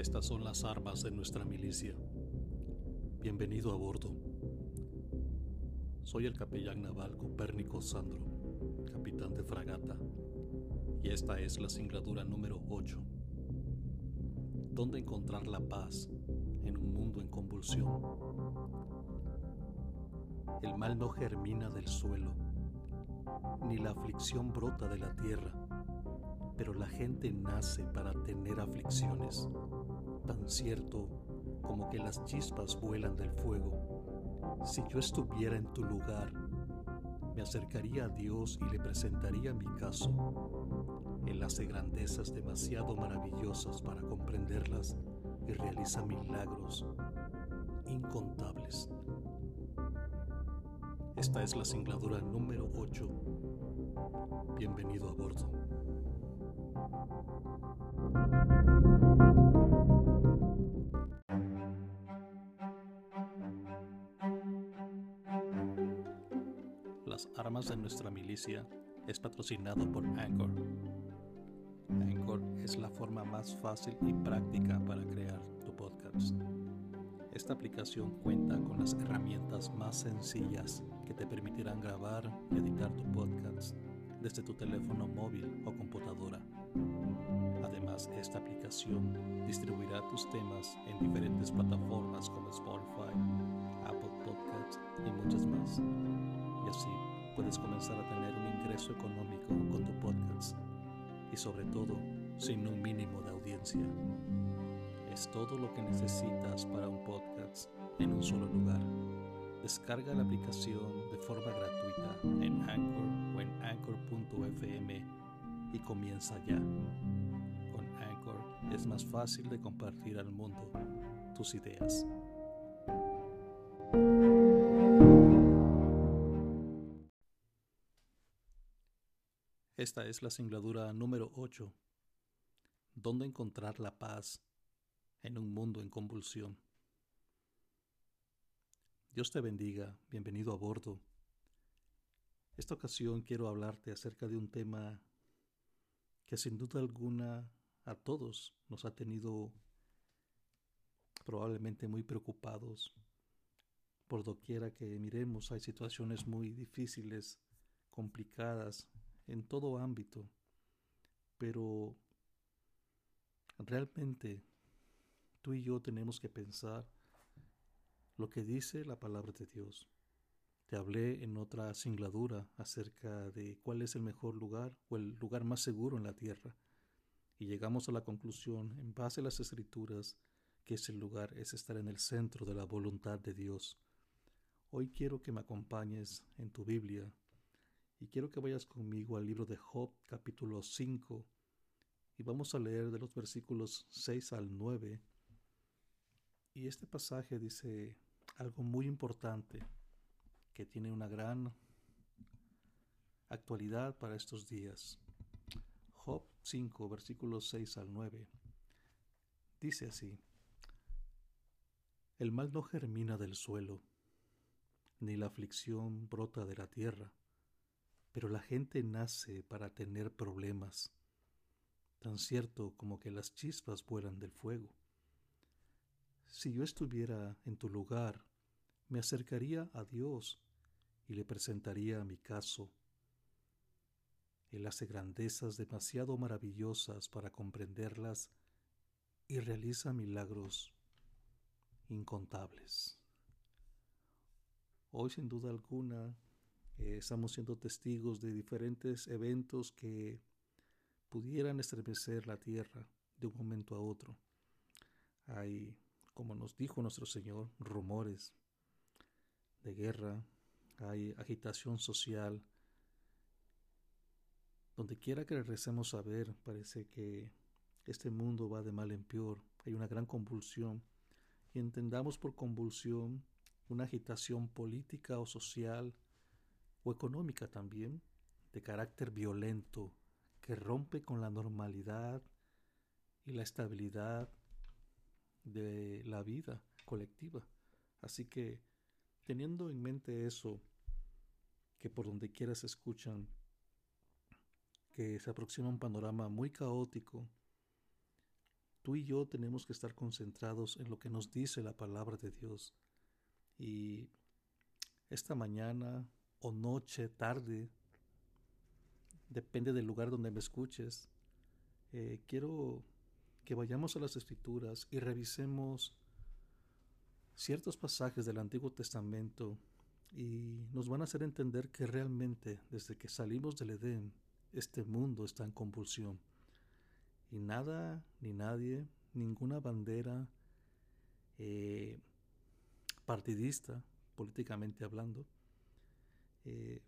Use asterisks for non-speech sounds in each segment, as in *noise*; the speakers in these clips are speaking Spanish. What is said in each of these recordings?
Estas son las armas de nuestra milicia. Bienvenido a bordo. Soy el capellán naval Copérnico Sandro, capitán de fragata, y esta es la singladura número 8. ¿Dónde encontrar la paz en un mundo en convulsión? El mal no germina del suelo, ni la aflicción brota de la tierra, pero la gente nace para tener aflicciones tan cierto como que las chispas vuelan del fuego. Si yo estuviera en tu lugar, me acercaría a Dios y le presentaría mi caso. Él hace grandezas demasiado maravillosas para comprenderlas y realiza milagros incontables. Esta es la singladura número 8. Bienvenido a bordo. Armas de nuestra milicia es patrocinado por Anchor. Anchor es la forma más fácil y práctica para crear tu podcast. Esta aplicación cuenta con las herramientas más sencillas que te permitirán grabar y editar tu podcast desde tu teléfono móvil o computadora. Además, esta aplicación distribuirá tus temas en diferentes plataformas como Spotify, Apple Podcasts y muchas más. Puedes comenzar a tener un ingreso económico con tu podcast y sobre todo sin un mínimo de audiencia. Es todo lo que necesitas para un podcast en un solo lugar. Descarga la aplicación de forma gratuita en Anchor o en anchor.fm y comienza ya. Con Anchor es más fácil de compartir al mundo tus ideas. Esta es la singladura número 8. ¿Dónde encontrar la paz en un mundo en convulsión? Dios te bendiga, bienvenido a bordo. Esta ocasión quiero hablarte acerca de un tema que sin duda alguna a todos nos ha tenido probablemente muy preocupados. Por doquiera que miremos hay situaciones muy difíciles, complicadas en todo ámbito, pero realmente tú y yo tenemos que pensar lo que dice la palabra de Dios. Te hablé en otra singladura acerca de cuál es el mejor lugar o el lugar más seguro en la tierra. Y llegamos a la conclusión, en base a las escrituras, que ese lugar es estar en el centro de la voluntad de Dios. Hoy quiero que me acompañes en tu Biblia y quiero que vayas conmigo al libro de Job capítulo 5 y vamos a leer de los versículos 6 al 9. Y este pasaje dice algo muy importante que tiene una gran actualidad para estos días. Job 5, versículos 6 al 9. Dice así, El mal no germina del suelo, ni la aflicción brota de la tierra, pero la gente nace para tener problemas, tan cierto como que las chispas vuelan del fuego. Si yo estuviera en tu lugar, me acercaría a Dios y le presentaría mi caso. Él hace grandezas demasiado maravillosas para comprenderlas y realiza milagros incontables. Hoy sin duda alguna eh, estamos siendo testigos de diferentes eventos que pudieran estremecer la tierra de un momento a otro. Hay, como nos dijo nuestro Señor, rumores de guerra, hay agitación social. Donde quiera que regresemos a ver, parece que este mundo va de mal en peor. Hay una gran convulsión. Y entendamos por convulsión una agitación política o social o económica también, de carácter violento, que rompe con la normalidad y la estabilidad de la vida colectiva. Así que Teniendo en mente eso, que por donde quiera se escuchan, que se aproxima un panorama muy caótico, tú y yo tenemos que estar concentrados en lo que nos dice la palabra de Dios. Y esta mañana o noche, tarde, depende del lugar donde me escuches, eh, quiero que vayamos a las escrituras y revisemos ciertos pasajes del Antiguo Testamento y nos van a hacer entender que realmente desde que salimos del Edén, este mundo está en convulsión. Y nada ni nadie, ninguna bandera eh, partidista, políticamente hablando, eh,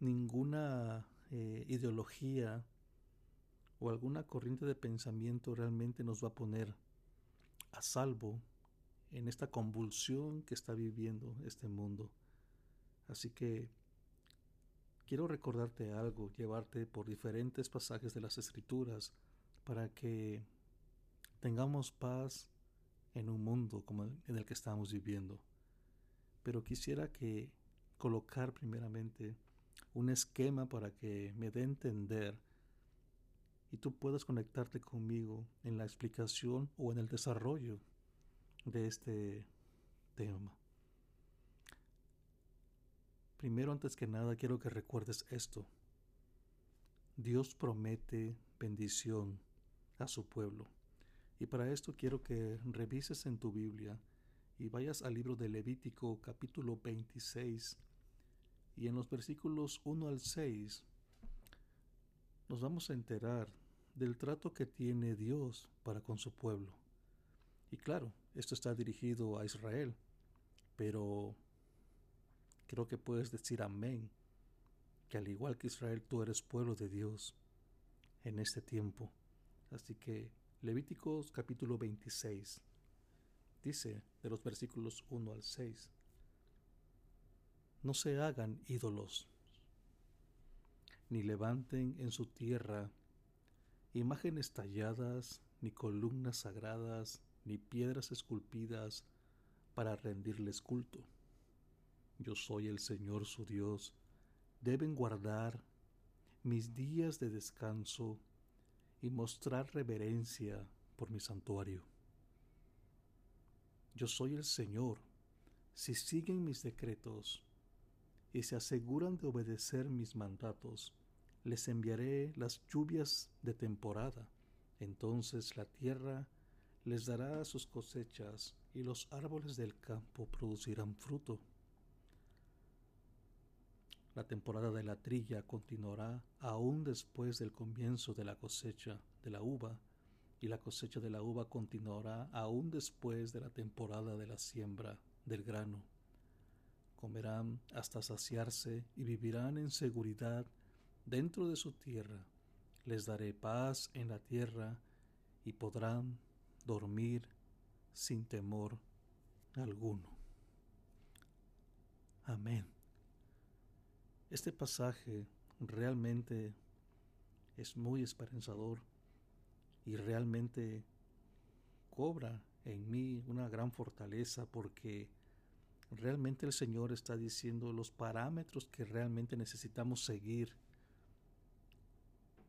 ninguna eh, ideología o alguna corriente de pensamiento realmente nos va a poner a salvo en esta convulsión que está viviendo este mundo. Así que quiero recordarte algo, llevarte por diferentes pasajes de las escrituras para que tengamos paz en un mundo como en el que estamos viviendo. Pero quisiera que colocar primeramente un esquema para que me dé a entender y tú puedas conectarte conmigo en la explicación o en el desarrollo de este tema. Primero, antes que nada, quiero que recuerdes esto. Dios promete bendición a su pueblo. Y para esto quiero que revises en tu Biblia y vayas al libro de Levítico capítulo 26 y en los versículos 1 al 6 nos vamos a enterar del trato que tiene Dios para con su pueblo. Y claro, esto está dirigido a Israel, pero creo que puedes decir amén, que al igual que Israel tú eres pueblo de Dios en este tiempo. Así que Levíticos capítulo 26 dice de los versículos 1 al 6, no se hagan ídolos, ni levanten en su tierra imágenes talladas, ni columnas sagradas, ni piedras esculpidas para rendirles culto yo soy el Señor su Dios. Deben guardar mis días de descanso y mostrar reverencia por mi santuario. Yo soy el Señor. Si siguen mis decretos y se aseguran de obedecer mis mandatos, les enviaré las lluvias de temporada. Entonces la tierra les dará sus cosechas y los árboles del campo producirán fruto. La temporada de la trilla continuará aún después del comienzo de la cosecha de la uva, y la cosecha de la uva continuará aún después de la temporada de la siembra del grano. Comerán hasta saciarse y vivirán en seguridad dentro de su tierra. Les daré paz en la tierra y podrán dormir sin temor alguno. Amén. Este pasaje realmente es muy esperanzador y realmente cobra en mí una gran fortaleza porque realmente el Señor está diciendo los parámetros que realmente necesitamos seguir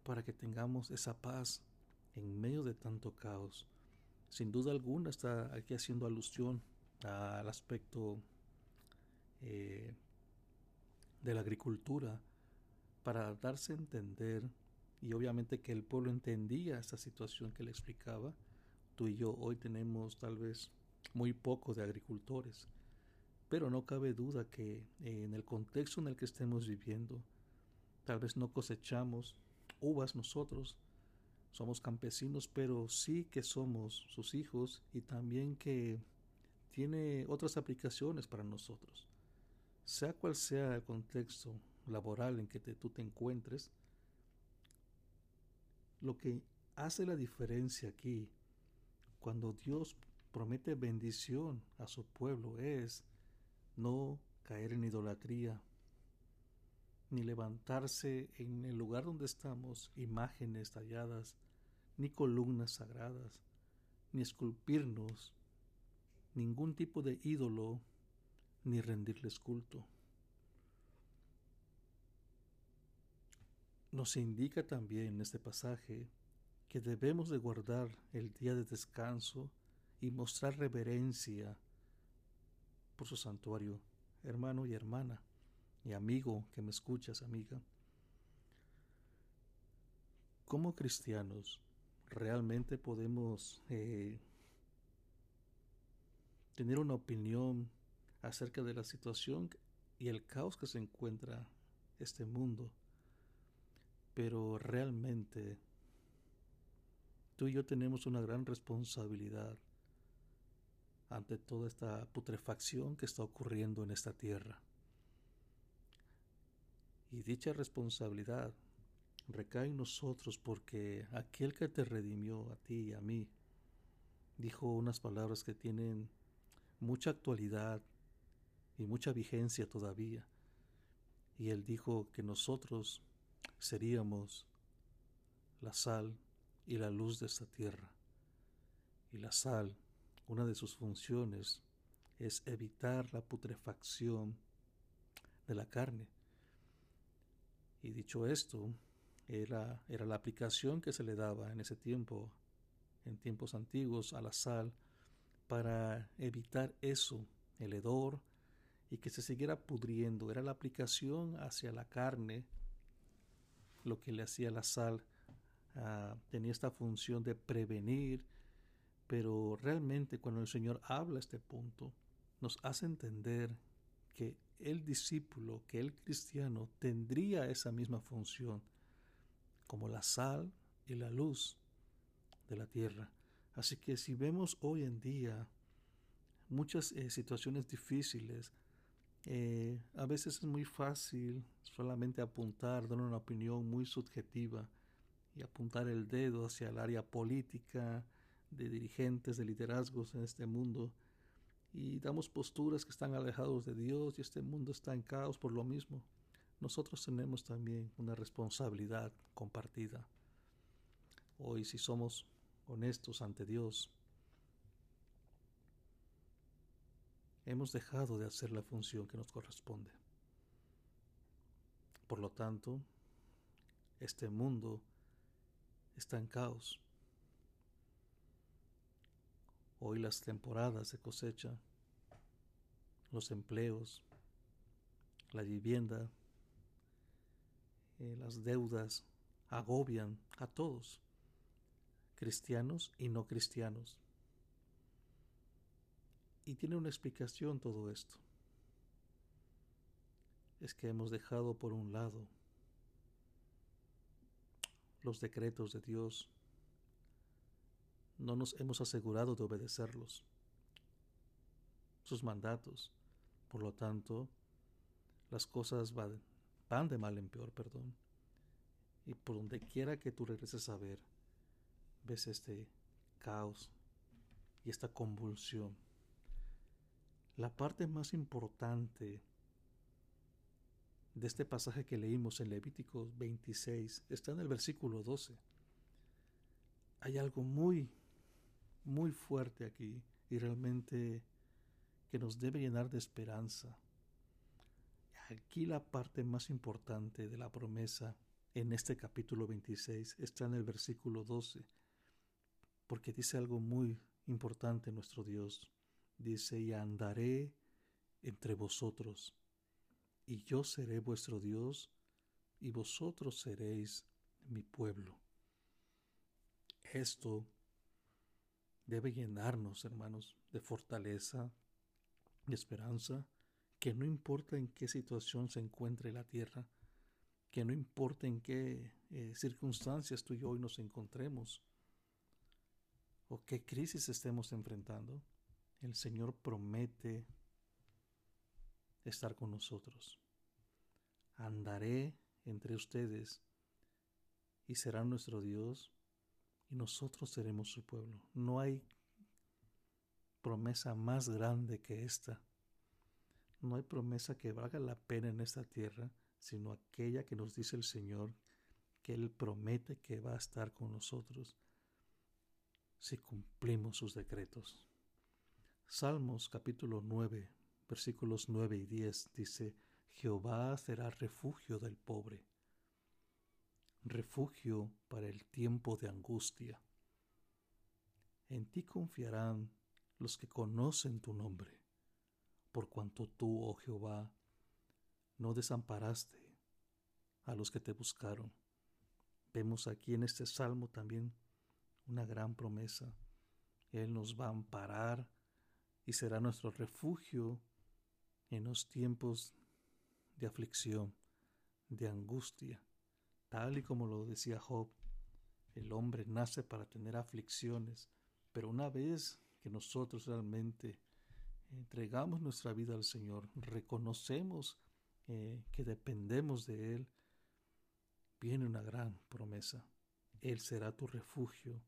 para que tengamos esa paz en medio de tanto caos. Sin duda alguna está aquí haciendo alusión al aspecto eh, de la agricultura para darse a entender y obviamente que el pueblo entendía esta situación que le explicaba. Tú y yo hoy tenemos tal vez muy poco de agricultores, pero no cabe duda que en el contexto en el que estemos viviendo, tal vez no cosechamos uvas nosotros, somos campesinos, pero sí que somos sus hijos y también que tiene otras aplicaciones para nosotros. Sea cual sea el contexto laboral en que tú te encuentres, lo que hace la diferencia aquí, cuando Dios promete bendición a su pueblo, es no caer en idolatría, ni levantarse en el lugar donde estamos imágenes talladas, ni columnas sagradas, ni esculpirnos ningún tipo de ídolo ni rendirles culto. Nos indica también en este pasaje que debemos de guardar el día de descanso y mostrar reverencia por su santuario, hermano y hermana, y amigo que me escuchas, amiga. Como cristianos, realmente podemos eh, tener una opinión acerca de la situación y el caos que se encuentra este mundo. Pero realmente tú y yo tenemos una gran responsabilidad ante toda esta putrefacción que está ocurriendo en esta tierra. Y dicha responsabilidad recae en nosotros porque aquel que te redimió a ti y a mí dijo unas palabras que tienen mucha actualidad y mucha vigencia todavía. Y él dijo que nosotros seríamos la sal y la luz de esta tierra. Y la sal, una de sus funciones es evitar la putrefacción de la carne. Y dicho esto, era, era la aplicación que se le daba en ese tiempo, en tiempos antiguos, a la sal, para evitar eso, el hedor, y que se siguiera pudriendo. Era la aplicación hacia la carne lo que le hacía la sal. Ah, tenía esta función de prevenir, pero realmente cuando el Señor habla este punto, nos hace entender que el discípulo, que el cristiano tendría esa misma función como la sal y la luz de la tierra. Así que si vemos hoy en día muchas eh, situaciones difíciles, eh, a veces es muy fácil solamente apuntar, dar una opinión muy subjetiva y apuntar el dedo hacia el área política, de dirigentes, de liderazgos en este mundo y damos posturas que están alejados de Dios y este mundo está en caos por lo mismo. Nosotros tenemos también una responsabilidad compartida. Hoy si somos honestos ante Dios, hemos dejado de hacer la función que nos corresponde. Por lo tanto, este mundo está en caos. Hoy las temporadas de cosecha, los empleos, la vivienda, eh, las deudas agobian a todos, cristianos y no cristianos. Y tiene una explicación todo esto. Es que hemos dejado por un lado los decretos de Dios. No nos hemos asegurado de obedecerlos, sus mandatos. Por lo tanto, las cosas van, van de mal en peor, perdón. Y por donde quiera que tú regreses a ver, ves este caos y esta convulsión. La parte más importante de este pasaje que leímos en Levítico 26 está en el versículo 12. Hay algo muy, muy fuerte aquí y realmente que nos debe llenar de esperanza. Aquí la parte más importante de la promesa en este capítulo 26 está en el versículo 12, porque dice algo muy importante nuestro Dios dice, y andaré entre vosotros, y yo seré vuestro Dios, y vosotros seréis mi pueblo. Esto debe llenarnos, hermanos, de fortaleza, de esperanza, que no importa en qué situación se encuentre la tierra, que no importa en qué eh, circunstancias tú y yo hoy nos encontremos, o qué crisis estemos enfrentando, el Señor promete estar con nosotros. Andaré entre ustedes y será nuestro Dios y nosotros seremos su pueblo. No hay promesa más grande que esta. No hay promesa que valga la pena en esta tierra, sino aquella que nos dice el Señor, que Él promete que va a estar con nosotros si cumplimos sus decretos. Salmos capítulo 9, versículos 9 y 10 dice, Jehová será refugio del pobre. Refugio para el tiempo de angustia. En ti confiarán los que conocen tu nombre, por cuanto tú, oh Jehová, no desamparaste a los que te buscaron. Vemos aquí en este salmo también una gran promesa. Él nos va a amparar y será nuestro refugio en los tiempos de aflicción, de angustia. Tal y como lo decía Job, el hombre nace para tener aflicciones, pero una vez que nosotros realmente entregamos nuestra vida al Señor, reconocemos eh, que dependemos de Él, viene una gran promesa. Él será tu refugio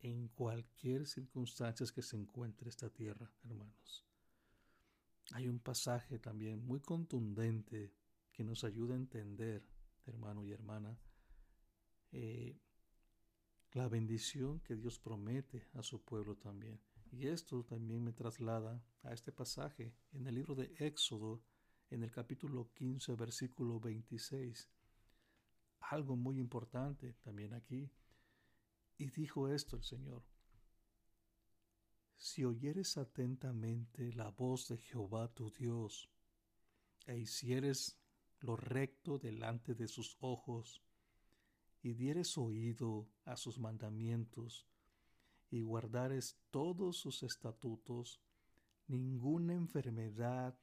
en cualquier circunstancia que se encuentre esta tierra, hermanos. Hay un pasaje también muy contundente que nos ayuda a entender, hermano y hermana, eh, la bendición que Dios promete a su pueblo también. Y esto también me traslada a este pasaje en el libro de Éxodo, en el capítulo 15, versículo 26. Algo muy importante también aquí. Y dijo esto el Señor. Si oyeres atentamente la voz de Jehová tu Dios, e hicieres lo recto delante de sus ojos, y dieres oído a sus mandamientos, y guardares todos sus estatutos, ninguna enfermedad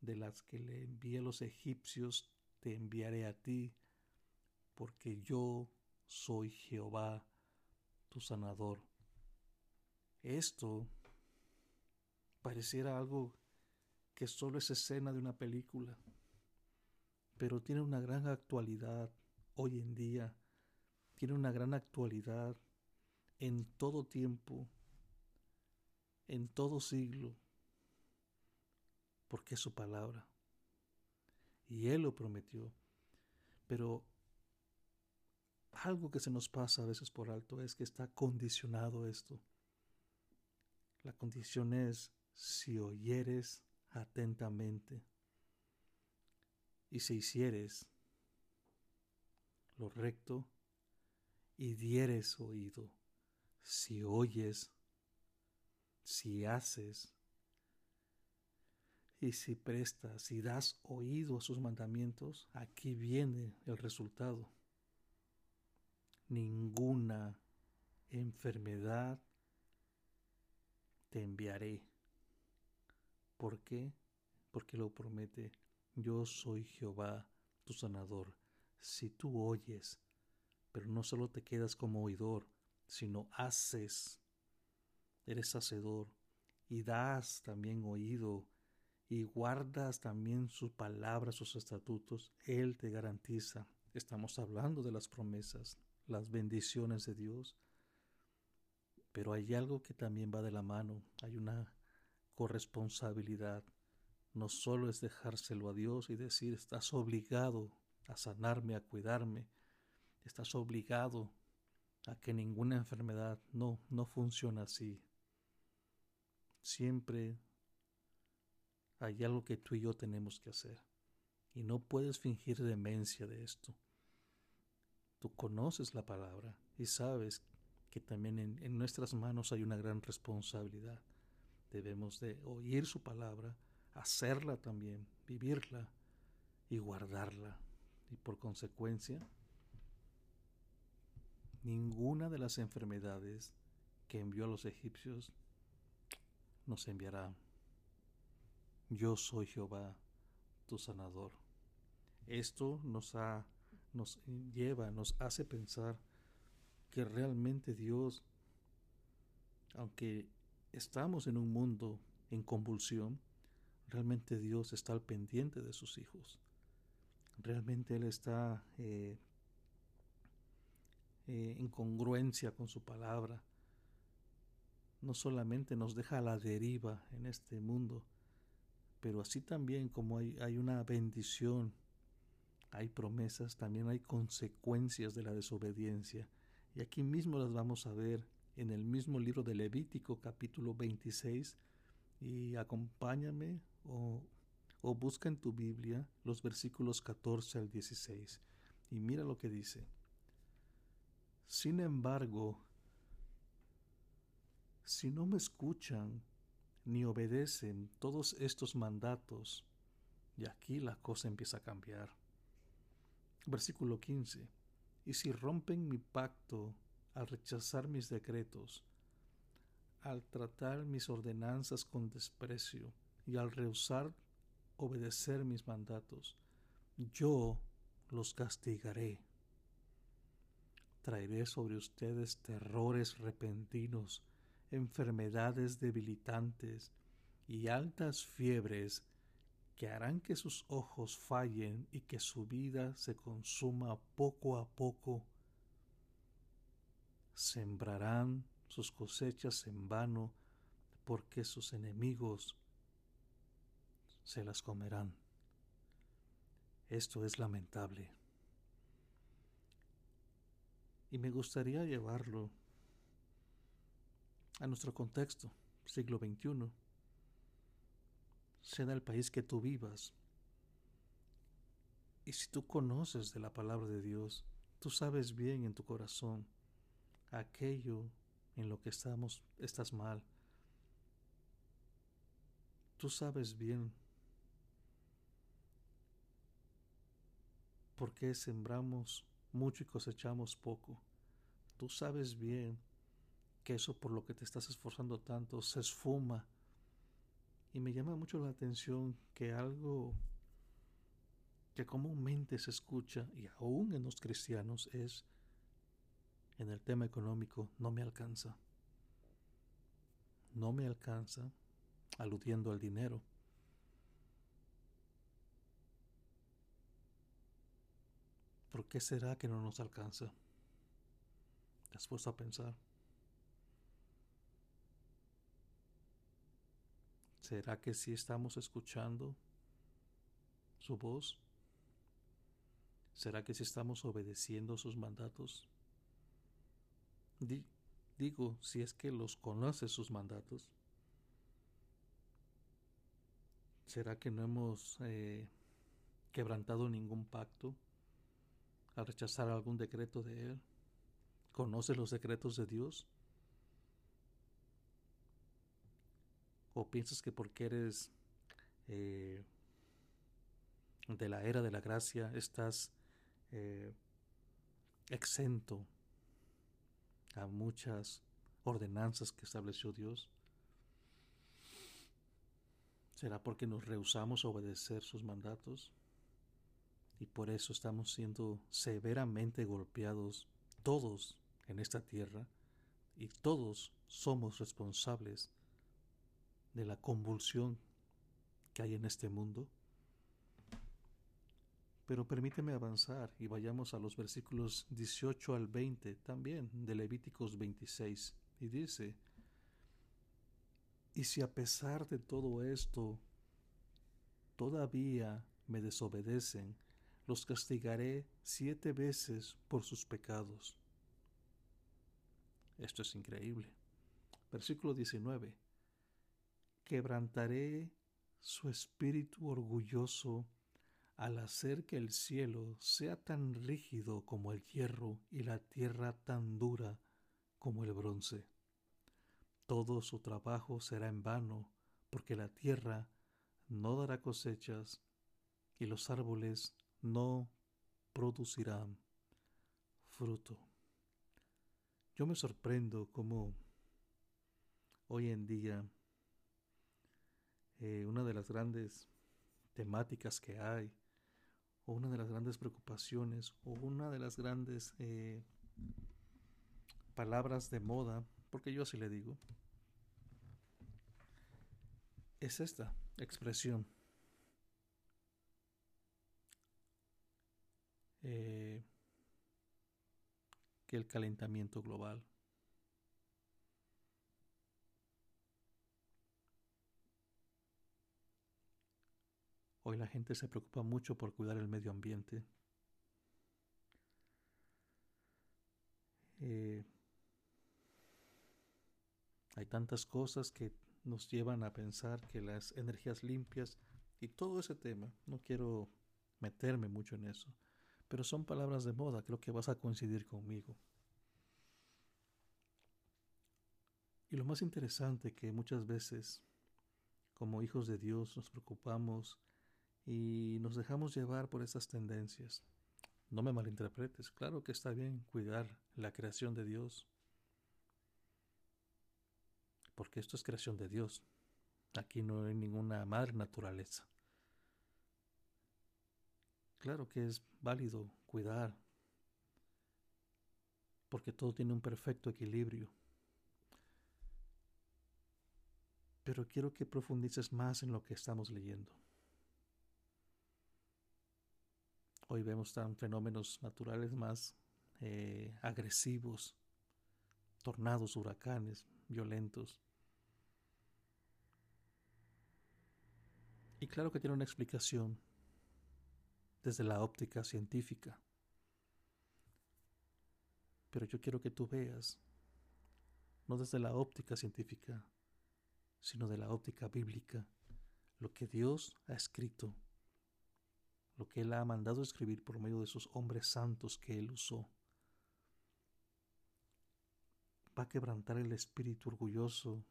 de las que le envié a los egipcios te enviaré a ti, porque yo soy Jehová, tu sanador. Esto pareciera algo que solo es escena de una película, pero tiene una gran actualidad hoy en día, tiene una gran actualidad en todo tiempo, en todo siglo, porque es su palabra. Y Él lo prometió. Pero algo que se nos pasa a veces por alto es que está condicionado esto. La condición es si oyeres atentamente y si hicieres lo recto y dieres oído, si oyes, si haces y si prestas y das oído a sus mandamientos, aquí viene el resultado ninguna enfermedad te enviaré. ¿Por qué? Porque lo promete, yo soy Jehová, tu sanador. Si tú oyes, pero no solo te quedas como oidor, sino haces, eres hacedor, y das también oído, y guardas también sus palabras, sus estatutos, Él te garantiza. Estamos hablando de las promesas las bendiciones de Dios. Pero hay algo que también va de la mano, hay una corresponsabilidad. No solo es dejárselo a Dios y decir, estás obligado a sanarme, a cuidarme, estás obligado a que ninguna enfermedad, no, no funciona así. Siempre hay algo que tú y yo tenemos que hacer. Y no puedes fingir demencia de esto. Tú conoces la palabra y sabes que también en, nuestras manos hay una gran responsabilidad. Debemos de oír su palabra, hacerla también, vivirla y guardarla. Y por consecuencia, ninguna de las enfermedades que envió a los egipcios nos enviará. Yo soy Jehová, tu sanador. Esto nos ha nos lleva, nos hace pensar que realmente Dios, aunque estamos en un mundo en convulsión, realmente Dios está al pendiente de sus hijos. Realmente Él está eh, eh, en congruencia con su palabra. No solamente nos deja a la deriva en este mundo, pero así también como hay, hay una bendición hay promesas, también hay consecuencias de la desobediencia. Y aquí mismo las vamos a ver en el mismo libro de Levítico capítulo 26. Y acompáñame o, busca en tu Biblia los versículos 14 al 16. Y mira lo que dice. Sin embargo, si no me escuchan ni obedecen todos estos mandatos, y aquí la cosa empieza a cambiar. Versículo 15. Y si rompen mi pacto al rechazar mis decretos, al tratar mis ordenanzas con desprecio y al rehusar obedecer mis mandatos, yo los castigaré. Traeré sobre ustedes terrores repentinos, enfermedades debilitantes y altas fiebres que harán que sus ojos fallen y que su vida se consuma poco a poco. Sembrarán sus cosechas en vano porque sus enemigos se las comerán. Esto es lamentable. Y me gustaría llevarlo a nuestro contexto, siglo XXI sea el país que tú vivas. Y si tú conoces de la palabra de Dios, tú sabes bien en tu corazón aquello en lo que estamos, estás mal. Tú sabes bien por qué sembramos mucho y cosechamos poco. Tú sabes bien que eso por lo que te estás esforzando tanto se esfuma y me llama mucho la atención que algo que comúnmente se escucha, y aún en los cristianos, es en el tema económico, no me alcanza. No me alcanza, aludiendo al dinero. ¿Por qué será que no nos alcanza? ¿Te has puesto a pensar? ¿Será que sí estamos escuchando su voz? ¿Será que sí estamos obedeciendo sus mandatos? digo, si es que los conoce sus mandatos. ¿Será que no hemos eh, quebrantado ningún pacto al rechazar algún decreto de Él? ¿Conoce los decretos de Dios? ¿O piensas que porque eres eh, de la era de la gracia estás eh, exento a muchas ordenanzas que estableció Dios? ¿Será porque nos rehusamos a obedecer sus mandatos? Y por eso estamos siendo severamente golpeados todos en esta tierra y todos somos responsables de la convulsión que hay en este mundo. Pero permíteme avanzar y vayamos a los versículos 18 al 20 también de Levíticos 26. Y dice, y si a pesar de todo esto todavía me desobedecen, los castigaré siete veces por sus pecados. Esto es increíble. Versículo 19 quebrantaré su espíritu orgulloso al hacer que el cielo sea tan rígido como el hierro y la tierra tan dura como el bronce. Todo su trabajo será en vano, porque la tierra no dará cosechas y los árboles no producirán fruto. Yo me sorprendo cómo hoy en día eh, una de las grandes temáticas que hay, o una de las grandes preocupaciones, o una de las grandes eh, palabras de moda, porque yo así le digo, es esta expresión. Eh, que el calentamiento global. Hoy la gente se preocupa mucho por cuidar el medio ambiente. Eh, hay tantas cosas que nos llevan a pensar que las energías limpias y todo ese tema, no quiero meterme mucho en eso, pero son palabras de moda, creo que vas a coincidir conmigo. Y lo más interesante que muchas veces, como hijos de Dios, nos preocupamos y nos dejamos llevar por estas tendencias. No me malinterpretes, claro que está bien cuidar la creación de Dios, porque esto es creación de Dios. Aquí no hay ninguna madre naturaleza. Claro que es válido cuidar, porque todo tiene un perfecto equilibrio. Pero quiero que profundices más en lo que estamos leyendo. Hoy vemos tan fenómenos naturales más eh, agresivos, tornados, huracanes, violentos. Y claro que tiene una explicación desde la óptica científica. Pero yo quiero que tú veas, no desde la óptica científica, sino de la óptica bíblica, lo que Dios ha escrito, lo que Él ha mandado escribir por medio de esos hombres santos que Él usó. Va a quebrantar el espíritu orgulloso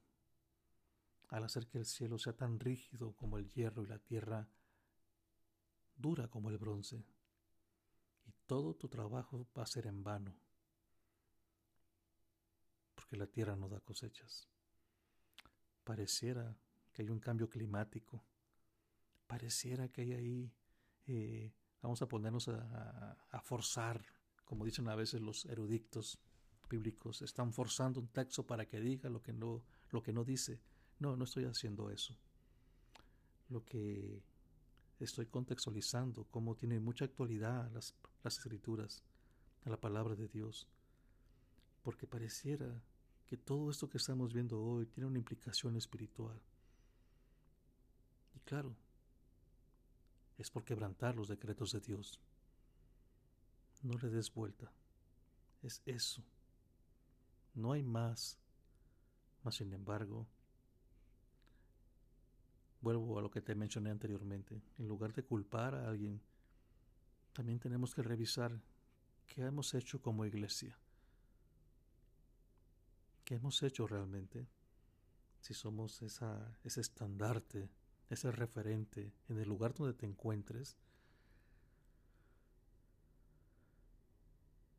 al hacer que el cielo sea tan rígido como el hierro y la tierra dura como el bronce, y todo tu trabajo va a ser en vano, porque la tierra no da cosechas. Pareciera que hay un cambio climático, pareciera que hay ahí, eh, vamos a ponernos a, forzar, como dicen a veces los eruditos bíblicos, están forzando un texto para que diga lo que no, lo que no dice. No, no estoy haciendo eso. Lo que estoy contextualizando, cómo tiene mucha actualidad las, las escrituras, la palabra de Dios, porque pareciera que todo esto que estamos viendo hoy tiene una implicación espiritual. Y claro, es por quebrantar los decretos de Dios. No le des vuelta. Es eso. No hay más. Mas sin embargo, Vuelvo a lo que te mencioné anteriormente. En lugar de culpar a alguien, también tenemos que revisar qué hemos hecho como iglesia. ¿Qué hemos hecho realmente? Si somos ese estandarte, ese referente en el lugar donde te encuentres,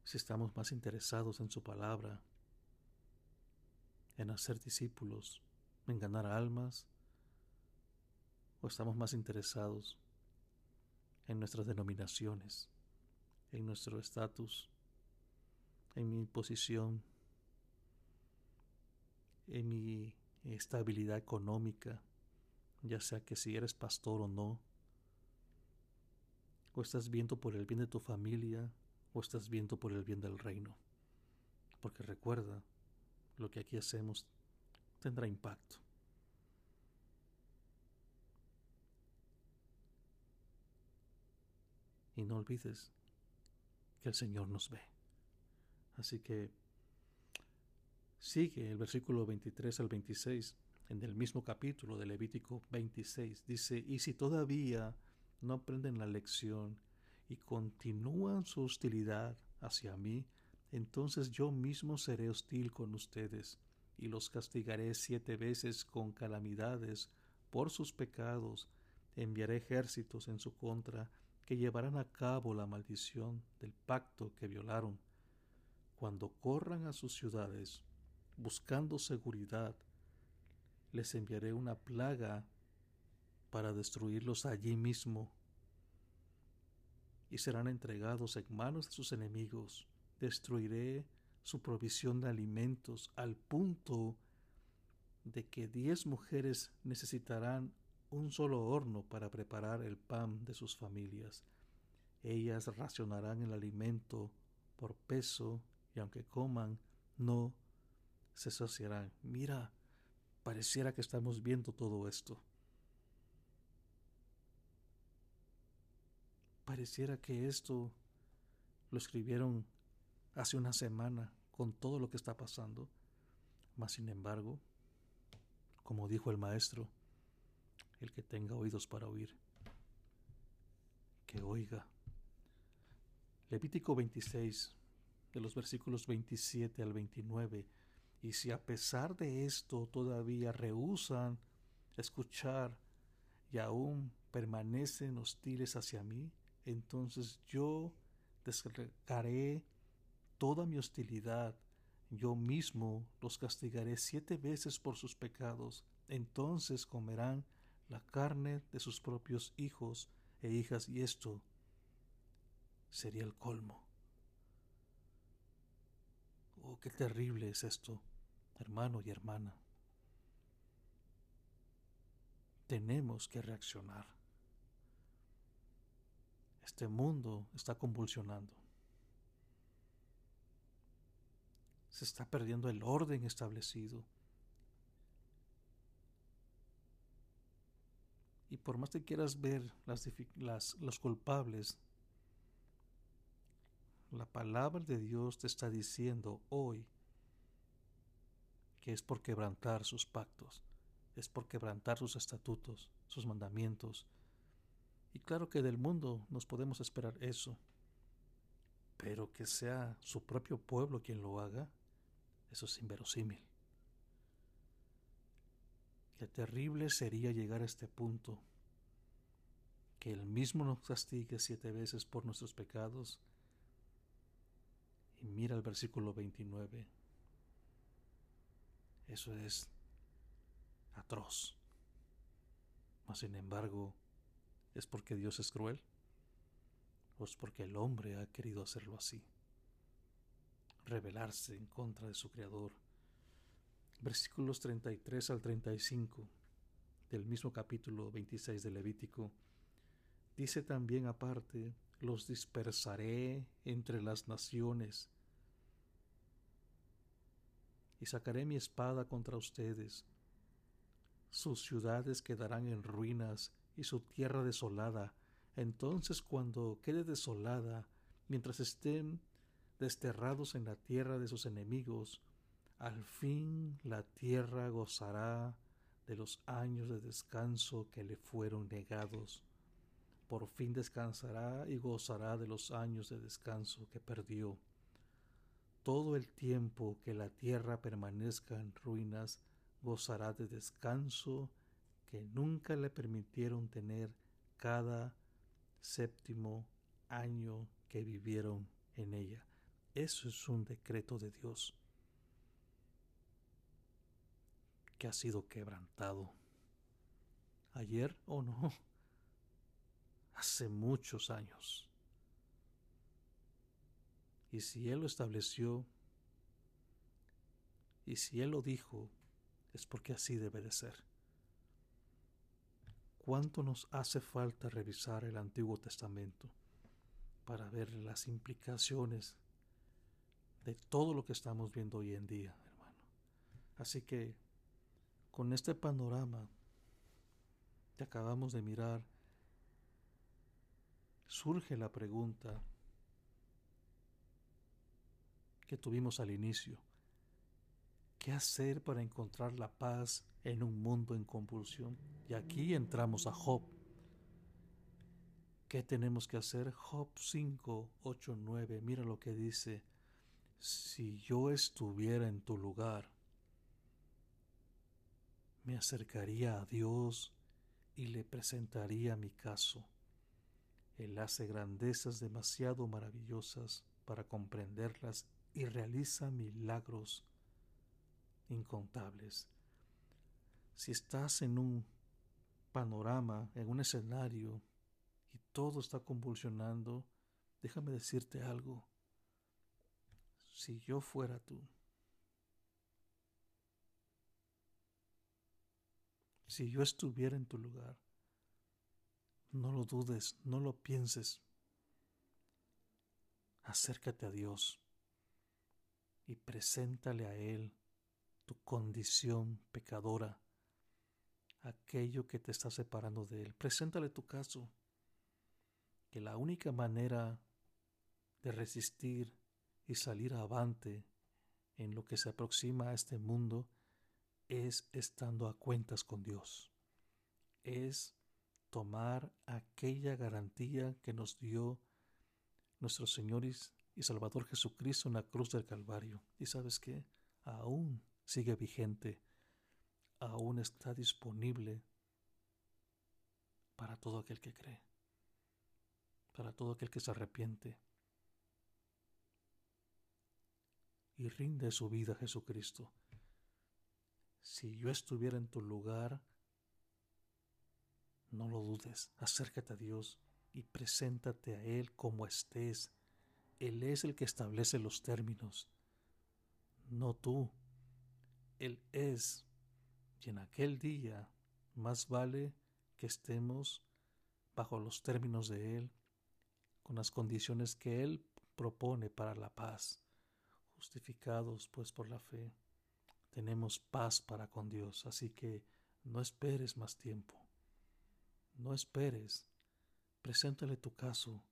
si estamos más interesados en su palabra, en hacer discípulos, en ganar almas, o estamos más interesados en nuestras denominaciones, en nuestro estatus, en mi posición, en mi estabilidad económica, ya sea que si eres pastor o no, o estás viendo por el bien de tu familia, o estás viendo por el bien del reino. Porque recuerda, lo que aquí hacemos tendrá impacto. Y no olvides que el Señor nos ve. Así que sigue el versículo 23 al 26 en el mismo capítulo de Levítico 26. Dice, y si todavía no aprenden la lección y continúan su hostilidad hacia mí, entonces yo mismo seré hostil con ustedes y los castigaré siete veces con calamidades por sus pecados. Enviaré ejércitos en su contra que llevarán a cabo la maldición del pacto que violaron. Cuando corran a sus ciudades buscando seguridad, les enviaré una plaga para destruirlos allí mismo y serán entregados en manos de sus enemigos. Destruiré su provisión de alimentos al punto de que diez mujeres necesitarán un solo horno para preparar el pan de sus familias. Ellas racionarán el alimento por peso y aunque coman, no se saciarán. Mira, pareciera que estamos viendo todo esto. Pareciera que esto lo escribieron hace una semana con todo lo que está pasando. Mas sin embargo, como dijo el maestro, el que tenga oídos para oír, que oiga. Levítico 26, de los versículos 27 al 29, Y si a pesar de esto todavía rehusan escuchar y aún permanecen hostiles hacia mí, entonces yo descargaré toda mi hostilidad, yo mismo los castigaré siete veces por sus pecados, entonces comerán la carne de sus propios hijos e hijas, y esto sería el colmo. Oh, qué terrible es esto, hermano y hermana. Tenemos que reaccionar. Este mundo está convulsionando. Se está perdiendo el orden establecido. Por más que quieras ver las, los culpables, la palabra de Dios te está diciendo hoy que es por quebrantar sus pactos, es por quebrantar sus estatutos, sus mandamientos, y claro que del mundo nos podemos esperar eso, pero que sea su propio pueblo quien lo haga, eso es inverosímil. Qué terrible sería llegar a este punto, que Él mismo nos castigue siete veces por nuestros pecados. Y mira el versículo 29. Eso es atroz. Mas sin embargo, ¿Es porque Dios es cruel? ¿O es porque el hombre ha querido hacerlo así? Rebelarse en contra de su Creador. Versículos 33 al 35 del mismo capítulo 26 de Levítico. Dice también aparte, los dispersaré entre las naciones y sacaré mi espada contra ustedes. Sus ciudades quedarán en ruinas y su tierra desolada. Entonces cuando quede desolada, mientras estén desterrados en la tierra de sus enemigos, al fin la tierra gozará de los años de descanso que le fueron negados. Por fin descansará y gozará de los años de descanso que perdió. Todo el tiempo que la tierra permanezca en ruinas, gozará de descanso que nunca le permitieron tener cada séptimo año que vivieron en ella. Eso es un decreto de Dios que ha sido quebrantado. Ayer o no, hace muchos años. Y si Él lo estableció, y si Él lo dijo, es porque así debe de ser cuánto nos hace falta revisar el Antiguo Testamento para ver las implicaciones de todo lo que estamos viendo hoy en día, hermano. Así que con este panorama que acabamos de mirar, surge la pregunta que tuvimos al inicio. ¿Qué hacer para encontrar la paz en un mundo en convulsión. Y aquí entramos a Job. ¿Qué tenemos que hacer? Job 5, 8, 9. Mira lo que dice. Si yo estuviera en tu lugar, me acercaría a Dios y le presentaría mi caso. Él hace grandezas demasiado maravillosas para comprenderlas y realiza milagros incontables si estás en un panorama, en un escenario, y todo está convulsionando, déjame decirte algo. Si yo fuera tú, si yo estuviera en tu lugar, no lo dudes, no lo pienses. Acércate a Dios y preséntale a Él tu condición pecadora aquello que te está separando de Él. Preséntale tu caso, que la única manera de resistir y salir avante en lo que se aproxima a este mundo es estando a cuentas con Dios. Es tomar aquella garantía que nos dio nuestro Señor y Salvador Jesucristo en la cruz del Calvario. Y sabes qué, aún sigue vigente, aún está disponible para todo aquel que cree, para todo aquel que se arrepiente y rinde su vida a Jesucristo. Si yo estuviera en tu lugar, no lo dudes, acércate a Dios y preséntate a Él como estés. Él es el que establece los términos, no tú. Él es. Y en aquel día más vale que estemos bajo los términos de Él, con las condiciones que Él propone para la paz. Justificados pues por la fe, tenemos paz para con Dios, así que no esperes más tiempo. No esperes. Preséntale tu caso.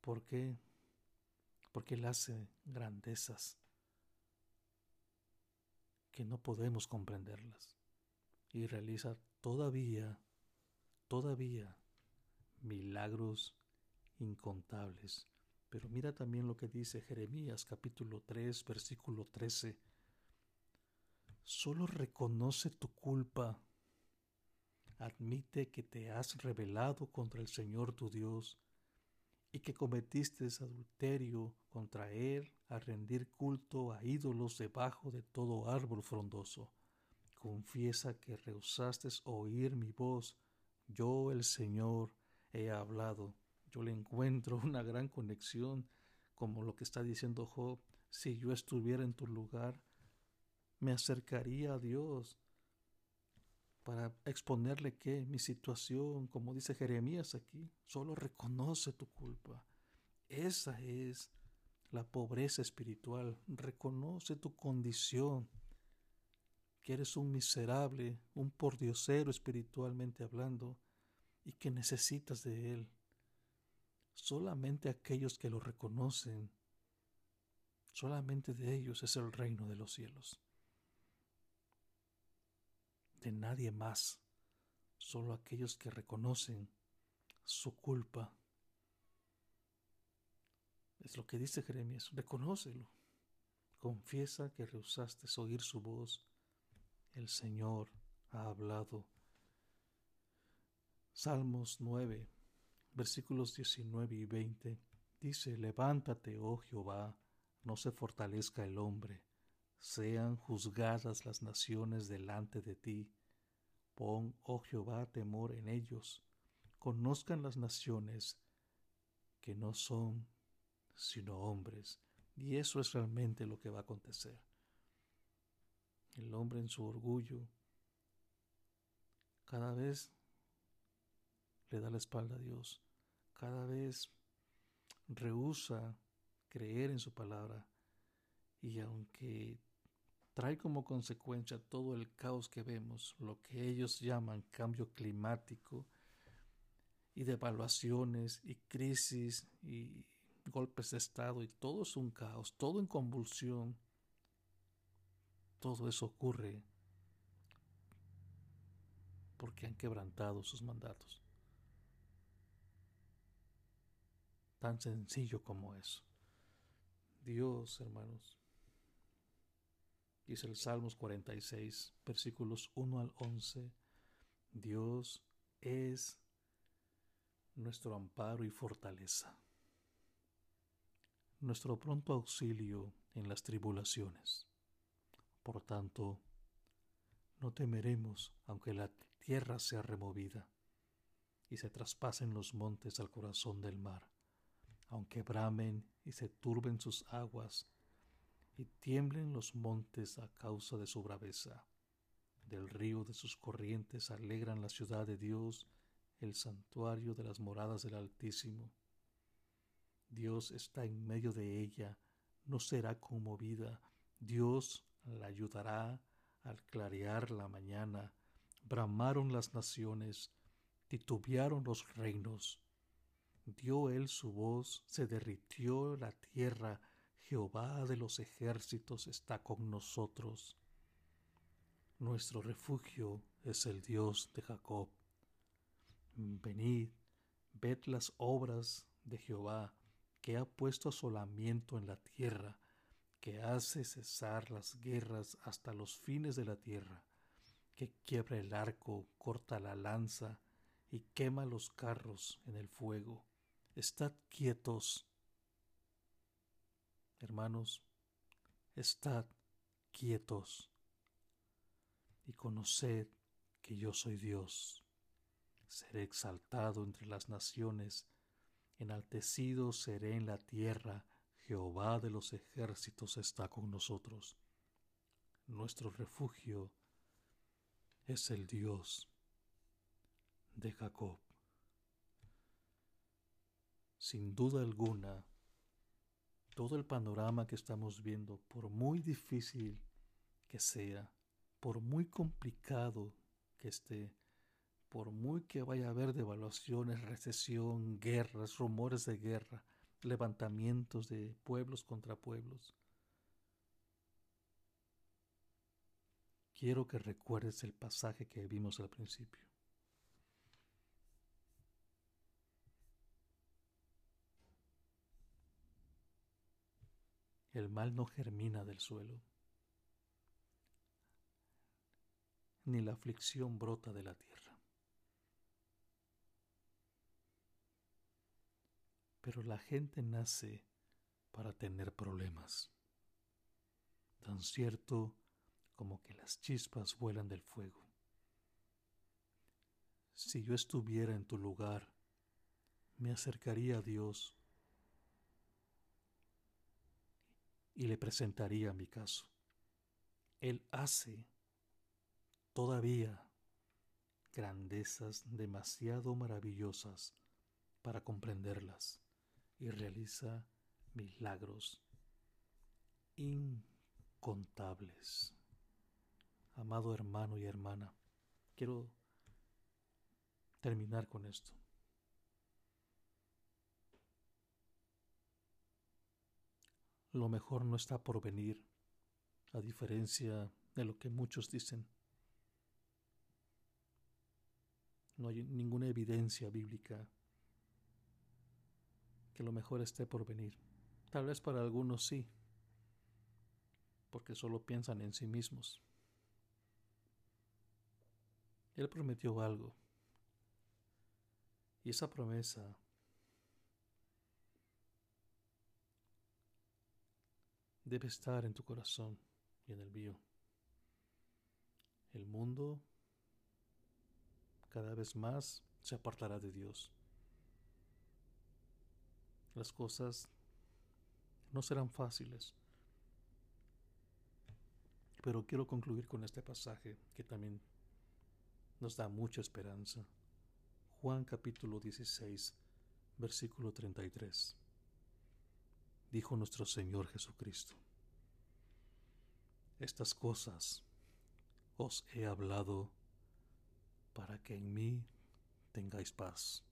¿Por qué? Porque Él hace grandezas que no podemos comprenderlas y realiza todavía, todavía milagros incontables. Pero mira también lo que dice Jeremías capítulo 3 versículo 13. Solo reconoce tu culpa admite que te has rebelado contra el Señor tu Dios y que cometiste adulterio contra Él a rendir culto a ídolos debajo de todo árbol frondoso. Confiesa que rehusaste oír mi voz. Yo, el Señor, he hablado. Yo le encuentro *laughs* una gran conexión, como lo que está diciendo Job. Si yo estuviera en tu lugar, me acercaría a Dios para exponerle que mi situación, como dice Jeremías aquí, solo reconoce tu culpa. Esa es la pobreza espiritual. Reconoce tu condición, que eres un miserable, un pordiosero espiritualmente hablando, y que necesitas de Él. Solamente aquellos que lo reconocen, solamente de ellos es el reino de los cielos de nadie más, solo aquellos que reconocen su culpa. Es lo que dice Jeremías, reconócelo. Confiesa que rehusaste oír su voz. El Señor ha hablado. Salmos 9, versículos 19 y 20 dice, Levántate, oh Jehová, no se fortalezca el hombre sean juzgadas las naciones delante de ti. Pon, oh Jehová, temor en ellos. Conozcan las naciones que no son sino hombres. Y eso es realmente lo que va a acontecer. El hombre en su orgullo cada vez le da la espalda a Dios, cada vez rehúsa creer en su palabra. Y aunque trae como consecuencia todo el caos que vemos, lo que ellos llaman cambio climático y devaluaciones y crisis y golpes de Estado y todo es un caos, todo en convulsión. Todo eso ocurre porque han quebrantado sus mandatos. Tan sencillo como eso. Dios, hermanos, dice el Salmos 46, versículos 1 al 11, Dios es nuestro amparo y fortaleza, nuestro pronto auxilio en las tribulaciones. Por tanto, no temeremos aunque la tierra sea removida y se traspasen los montes al corazón del mar, aunque bramen y se turben sus aguas y tiemblen los montes a causa de su braveza. Del río de sus corrientes alegran la ciudad de Dios, el santuario de las moradas del Altísimo. Dios está en medio de ella, no será conmovida, Dios la ayudará al clarear la mañana. Bramaron las naciones, titubearon los reinos. Dio él su voz, se derritió la tierra, Jehová de los ejércitos está con nosotros. Nuestro refugio es el Dios de Jacob. Venid, ved las obras de Jehová, que ha puesto asolamiento en la tierra, que hace cesar las guerras hasta los fines de la tierra, que quiebra el arco, corta la lanza y quema los carros en el fuego. Estad quietos. Hermanos, estad quietos y conoced que yo soy Dios. Seré exaltado entre las naciones, enaltecido seré en la tierra, Jehová de los ejércitos está con nosotros. Nuestro refugio es el Dios de Jacob. Sin duda alguna, todo el panorama que estamos viendo, por muy difícil que sea, por muy complicado que esté, por muy que vaya a haber devaluaciones, recesión, guerras, rumores de guerra, levantamientos de pueblos contra pueblos. Quiero que recuerdes el pasaje que vimos al principio. El mal no germina del suelo, ni la aflicción brota de la tierra. Pero la gente nace para tener problemas, tan cierto como que las chispas vuelan del fuego. Si yo estuviera en tu lugar, me acercaría a Dios y le presentaría mi caso. Él hace todavía grandezas demasiado maravillosas para comprenderlas y realiza milagros incontables. Amado hermano y hermana, quiero terminar con esto. Lo mejor no está por venir, a diferencia de lo que muchos dicen. No hay ninguna evidencia bíblica que lo mejor esté por venir. Tal vez para algunos sí, porque solo piensan en sí mismos. Él prometió algo, y esa promesa debe estar en tu corazón y en el mío. El mundo cada vez más se apartará de Dios. Las cosas no serán fáciles. Pero quiero concluir con este pasaje que también nos da mucha esperanza. Juan capítulo 16, versículo 33. Dijo nuestro Señor Jesucristo, estas cosas os he hablado para que en mí tengáis paz.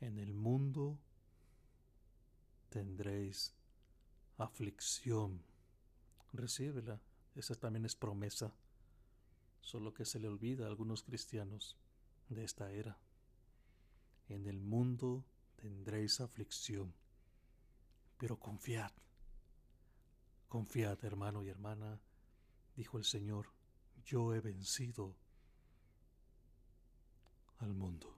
En el mundo tendréis aflicción. Recíbela, esa también es promesa, solo que se le olvida a algunos cristianos de esta era. En el mundo tendréis aflicción, pero confiad, confiad hermano y hermana, dijo el Señor, yo he vencido al mundo.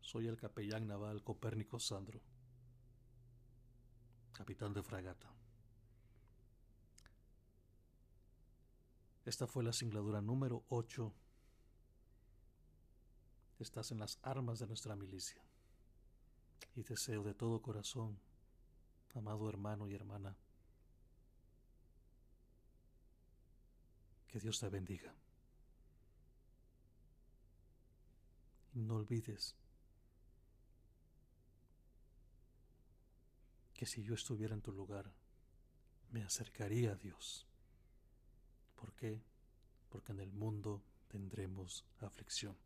Soy el capellán naval Copérnico Sandro, capitán de fragata. Esta fue la singladura número 8. Estás en las armas de nuestra milicia. Y deseo de todo corazón, amado hermano y hermana, Que Dios te bendiga. Y no olvides que si yo estuviera en tu lugar, me acercaría a Dios. ¿Por qué? Porque en el mundo tendremos aflicción.